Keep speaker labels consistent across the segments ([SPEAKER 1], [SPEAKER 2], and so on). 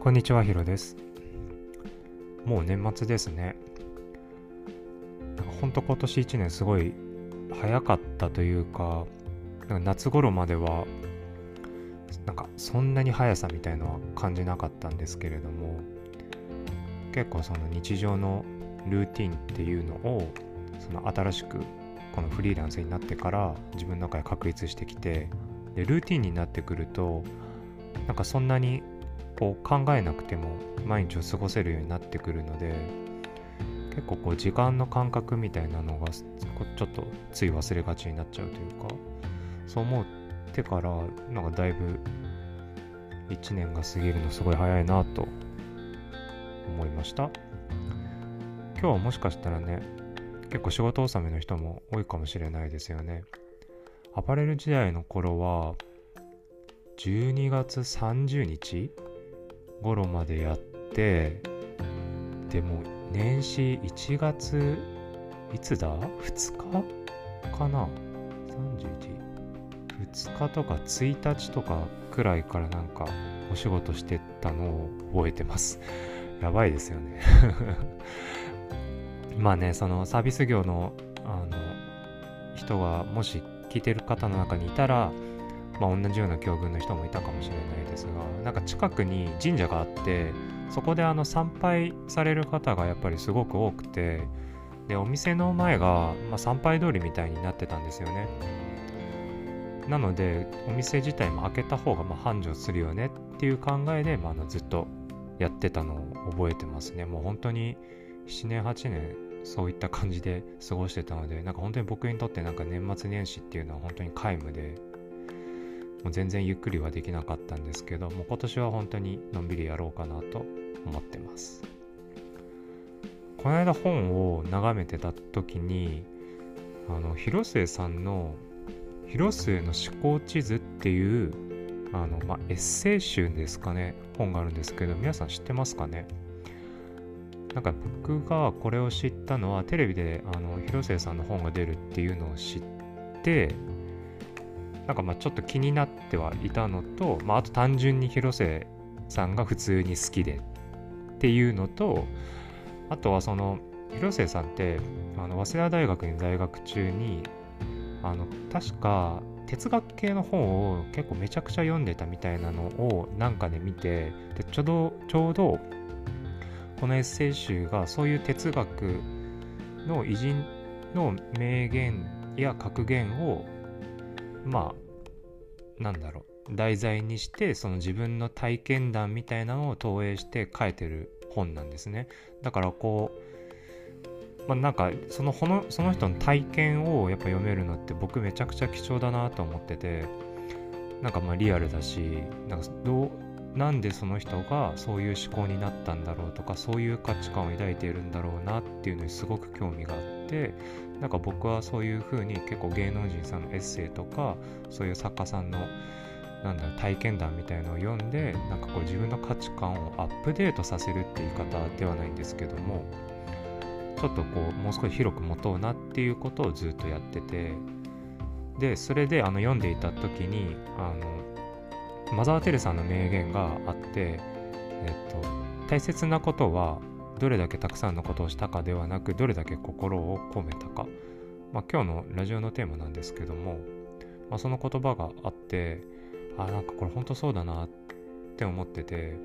[SPEAKER 1] こんにちは、ヒロです。もう年末ですね。なんかほんと今年1年すごい早かったというか、なんか夏頃までは、なんかそんなに速さみたいのは感じなかったんですけれども、結構その日常のルーティンっていうのを、その新しくこのフリーランスになってから自分の中で確立してきて、で、ルーティンになってくると、なんかそんなにこう考えなくても毎日を過ごせるようになってくるので結構こう時間の感覚みたいなのがちょっとつい忘れがちになっちゃうというかそう思ってからなんかだいぶ1年が過ぎるのすごい早いなと思いました。今日はもしかしたらね結構仕事納めの人も多いかもしれないですよね。アパレル時代の頃は12月30日頃までやってでも年始1月いつだ ?2 日かな ?31?2 日とか1日とかくらいからなんかお仕事してたのを覚えてます。やばいですよね まあね、そのサービス業のあの人がもし聞いてる方の中にいたら、まあ、同じような境遇の人もいたかもしれないですがなんか近くに神社があってそこであの参拝される方がやっぱりすごく多くてでお店の前が、まあ、参拝通りみたいになってたんですよね。なのでお店自体も開けた方がま繁盛するよねっていう考えで、まあ、あのずっとやってたのを覚えてますね。もう本当に7年8年そういった感じで過ごしてたのでなんか本当に僕にとってなんか年末年始っていうのは本当に皆無でもう全然ゆっくりはできなかったんですけどもう今年は本当にのんびりやろうかなと思ってます。この間本を眺めてた時にあの広末さんの「広末の思考地図」っていうあの、まあ、エッセイ集ですかね本があるんですけど皆さん知ってますかね？なんか僕がこれを知ったのはテレビであの広末さんの本が出るっていうのを知ってなんかまあちょっと気になってはいたのと、まあ、あと単純に広瀬さんが普通に好きでっていうのとあとはその広瀬さんってあの早稲田大学に在学中にあの確か哲学系の本を結構めちゃくちゃ読んでたみたいなのをなんかで見てでちょうどちょうどこのエッセイ集がそういう哲学の偉人の名言や格言をまあなんだろう。題材にしてその自分の体験談みたいなのを投影して書いてる本なんですね。だからこうまあなんかそののその人の体験をやっぱ読めるのって僕めちゃくちゃ貴重だなと思っててなんかまあリアルだしなんかどうなんでその人がそういう思考になったんだろうとかそういう価値観を抱いているんだろうなっていうのにすごく興味があって。なんか僕はそういう風に結構芸能人さんのエッセイとかそういう作家さんのなんだろう体験談みたいのを読んでなんかこう自分の価値観をアップデートさせるって言い方ではないんですけどもちょっとこうもう少し広く持とうなっていうことをずっとやっててでそれであの読んでいた時にあのマザー・テレサの名言があって、えっと、大切なことはどれだけたくさんのことをしたかではなくどれだけ心を込めたか、まあ、今日のラジオのテーマなんですけども、まあ、その言葉があってあなんかこれ本当そうだなって思ってて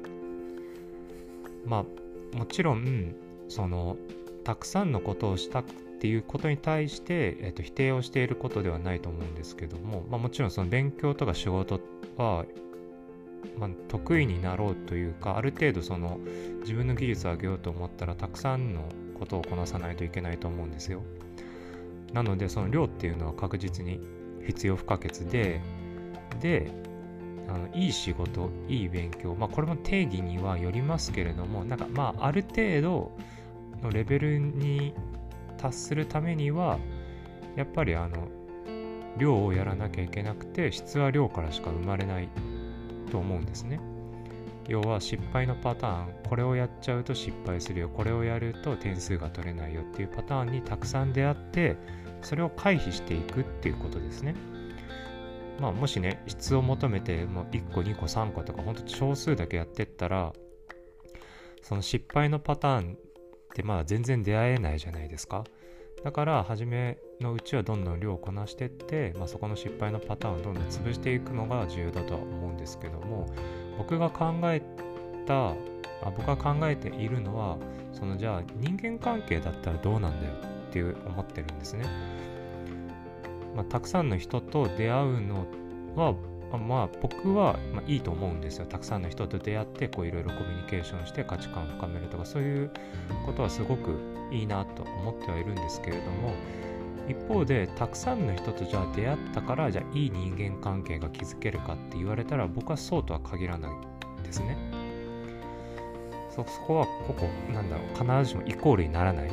[SPEAKER 1] まあもちろんそのたくさんのことをしたっていうことに対して、えっと、否定をしていることではないと思うんですけども、まあ、もちろんその勉強とか仕事はまあ、得意になろうというかある程度その自分の技術を上げようと思ったらたくさんのことをこなさないといけないと思うんですよ。なのでその量っていうのは確実に必要不可欠でであのいい仕事いい勉強まあこれも定義にはよりますけれどもなんかまあある程度のレベルに達するためにはやっぱりあの量をやらなきゃいけなくて質は量からしか生まれないと思うんですね。要は失敗のパターンこれをやっちゃうと失敗するよこれをやると点数が取れないよっていうパターンにたくさん出会ってそれを回避していくっていうことですね。まあもしね質を求めてもう1個2個3個とかほんと少数だけやってったらその失敗のパターンってまだ全然出会えないじゃないですかだから初めのうちはどんどん量をこなしてって、まあ、そこの失敗のパターンをどんどん潰していくのが重要だとは思うんですけども僕が考えたあ僕が考えているのはそのじゃあ人間関係だったらどうなんだよっていう思ってるんですね、まあ、たくさんの人と出会うのはまあ僕は、まあ、いいと思うんですよ。たくさんの人と出会っていろいろコミュニケーションして価値観を深めるとかそういうことはすごくいいなと思ってはいるんですけれども一方でたくさんの人とじゃあ出会ったからじゃあいい人間関係が築けるかって言われたら僕はそうとは限らないですねそこはここなんだろう必ずしもイコールにならない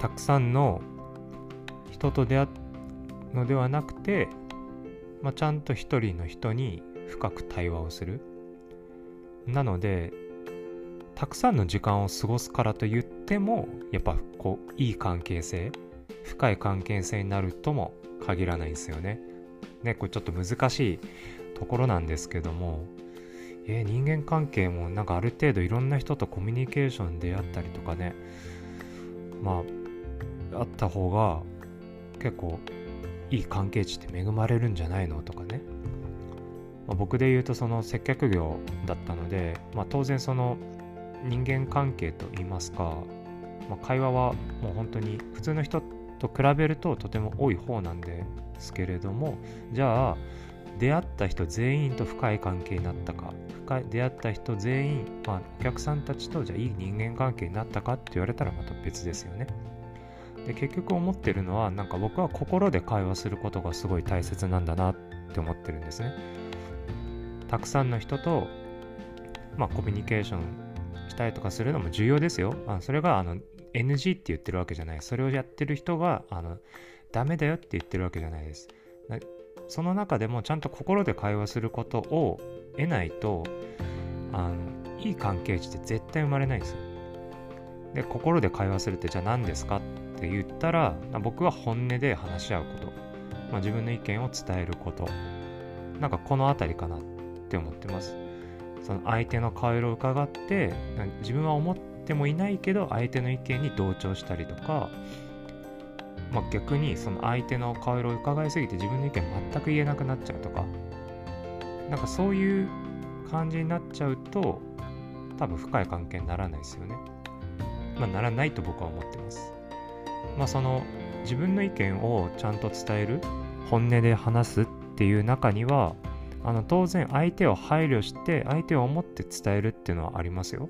[SPEAKER 1] たくさんの人と出会うのではなくてまあ、ちゃんと一人の人に深く対話をする。なので、たくさんの時間を過ごすからと言っても、やっぱこう、いい関係性、深い関係性になるとも限らないんですよね。ね、これちょっと難しいところなんですけども、えー、人間関係もなんかある程度いろんな人とコミュニケーションであったりとかね、まあ、あった方が結構いい関係値って恵まれるんじゃないのとかね、ま、僕で言うとその接客業だったので、まあ、当然その人間関係といいますか、まあ、会話はもう本当に普通の人と比べるととても多い方なんですけれどもじゃあ出会った人全員と深い関係になったか深い出会った人全員、まあ、お客さんたちとじゃあいい人間関係になったかって言われたらまた別ですよね。で結局思ってるのはなんか僕は心で会話することがすごい大切なんだなって思ってるんですねたくさんの人とまあコミュニケーションしたりとかするのも重要ですよ。あそれがあの NG って言ってるわけじゃない。それをやってる人があのダメだよって言ってるわけじゃないです。その中でもちゃんと心で会話することを得ないとあのいい関係値って絶対生まれないんですよ。で心で会話するってじゃあ何ですかって言ったら僕は本音で話し合うこと、まあ、自分の意見を伝えること。なんかこの辺りかなって思ってます。その相手の顔色を伺って自分は思ってもいないけど相手の意見に同調したりとか、まあ、逆にその相手の顔色を伺いすぎて自分の意見全く言えなくなっちゃうとかなんかそういう感じになっちゃうと多分深い関係にならないですよね。まあ、ならないと僕は思ってます。まあ、その自分の意見をちゃんと伝える本音で話すっていう中にはあの当然相手を配慮して相手を思って伝えるっていうのはありますよ。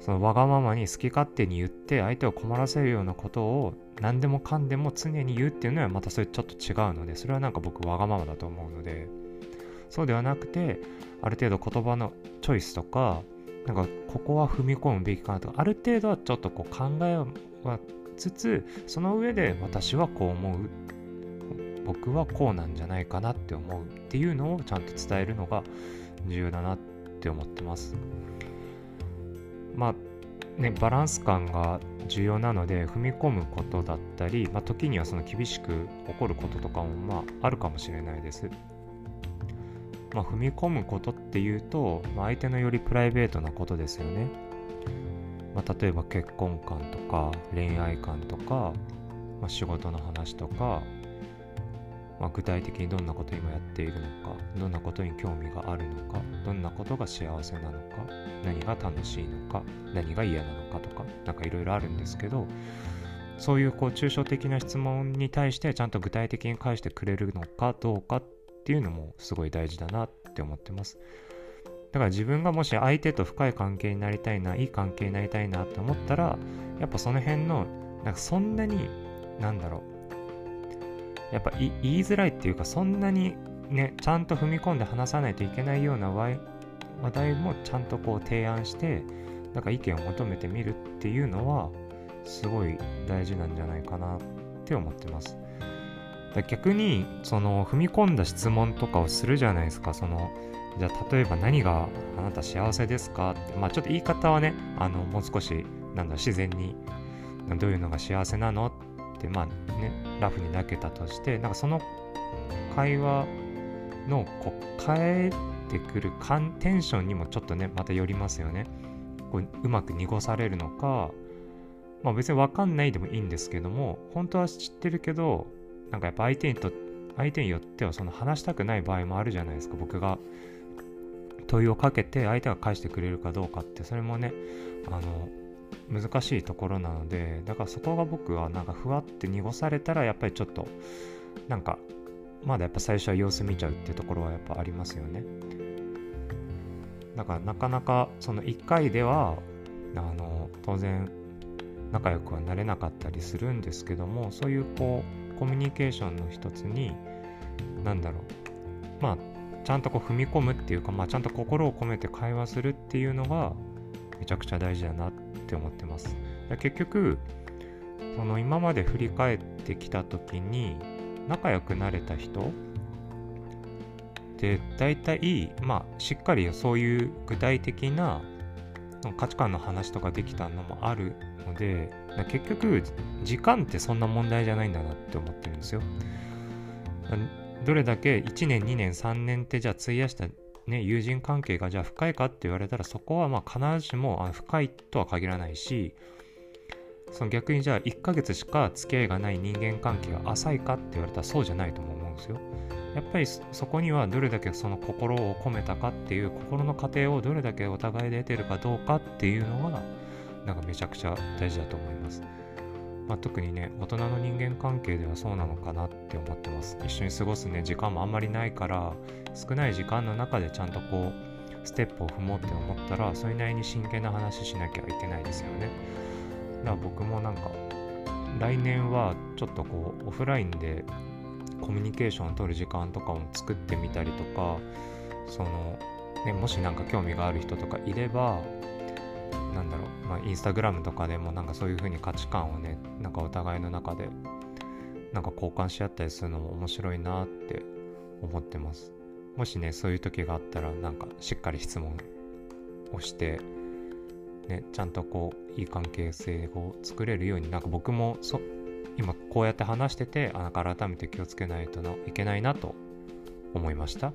[SPEAKER 1] そのわがままに好き勝手に言って相手を困らせるようなことを何でもかんでも常に言うっていうのはまたそれちょっと違うのでそれはなんか僕わがままだと思うのでそうではなくてある程度言葉のチョイスとかなんかここは踏み込むべきかなとかある程度はちょっとこう考えはつつその上で私はこう思う僕はこうなんじゃないかなって思うっていうのをちゃんと伝えるのが重要だなって思ってますまあねバランス感が重要なので踏み込むことだったり、まあ、時にはその厳しく怒ることとかもまああるかもしれないですまあ、踏み込むことっていうと、まあ、相手のよりプライベートなことですよね。まあ、例えば結婚観とか恋愛観とか、まあ、仕事の話とか、まあ、具体的にどんなことを今やっているのかどんなことに興味があるのかどんなことが幸せなのか何が楽しいのか何が嫌なのかとか何かいろいろあるんですけどそういうこう抽象的な質問に対してちゃんと具体的に返してくれるのかどうかっていうのもすごい大事だなって思ってます。だから自分がもし相手と深い関係になりたいな、いい関係になりたいなって思ったら、やっぱその辺の、なんかそんなに、なんだろう、やっぱ言いづらいっていうか、そんなにね、ちゃんと踏み込んで話さないといけないような話題もちゃんとこう提案して、なんか意見を求めてみるっていうのは、すごい大事なんじゃないかなって思ってます。逆に、その踏み込んだ質問とかをするじゃないですか、その、じゃあ例えば何があなた幸せですか？って、まあちょっと言い方はね、あの、もう少し、なんだ、自然に、どういうのが幸せなの？って、まあね、ラフに投げたとして、なんかその会話のこう変えてくるテンションにもちょっとね、また寄りますよね。こううまく濁されるのかまあ別に分かんないでもいいんですけども本当は知ってるけどなんかやっぱ相手にと相手によってはその話したくない場合もあるじゃないですか僕が問いをかけて相手が返してくれるかどうかってそれもねあの難しいところなのでだからそこが僕はなんかふわって濁されたらやっぱりちょっとなんかまだやっぱ最初は様子見ちゃうっていうところはやっぱありますよね。だからなかなかその1回ではあの当然仲良くはなれなかったりするんですけどもそういうこうコミュニケーションの一つに何だろう。まあちゃんとこう踏み込むっていうか、まあ、ちゃんと心を込めて会話するっていうのがめちゃくちゃ大事だなってって思ってます。結局その今まで振り返ってきた時に仲良くなれた人で大体まあしっかりそういう具体的な価値観の話とかできたのもあるので結局時間ってそんな問題じゃないんだなって思ってるんですよ。どれだけ1年2年3年ってじゃあ費やしたね、友人関係がじゃあ深いかって言われたらそこはまあ必ずしも深いとは限らないしその逆にじゃあ1ヶ月しか付き合いがない人間関係が浅いかって言われたらそうじゃないと思うんですよ。やっぱりそこにはどれだけその心を込めたかっていう心の過程をどれだけお互いで得てるかどうかっていうのがなんかめちゃくちゃ大事だと思います。まあ、特にね大人の人間関係ではそうなのかなって思ってます。一緒に過ごすね時間もあんまりないから少ない時間の中でちゃんとこうステップを踏もうって思ったらそれなりに真剣な話しなきゃいけないですよね。だから僕もなんか来年はちょっとこうオフラインでコミュニケーションを取る時間とかを作ってみたりとかその、ね、もし何か興味がある人とかいればなんだろう、まあ、インスタグラムとかでもなんかそういう風に価値観をねなんかお互いの中でなんか交換し合ったりするのも面白いなって思ってます。もしねそういう時があったらなんかしっかり質問をしてねちゃんとこういい関係性を作れるようになんか僕もそ今こうやって話しててあなんか改めて気をつけないといけないなと思いました。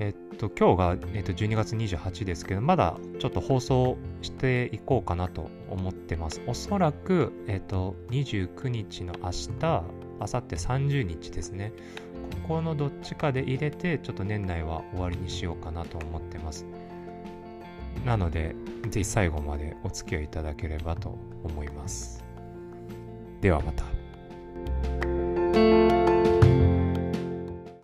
[SPEAKER 1] えっと、今日が、えっと、12月28ですけど、まだちょっと放送していこうかなと思ってます。おそらく、えっと、29日の明日、明後日30日ですね。ここのどっちかで入れて、ちょっと年内は終わりにしようかなと思ってます。なので、ぜひ最後までお付き合いいただければと思います。ではまた。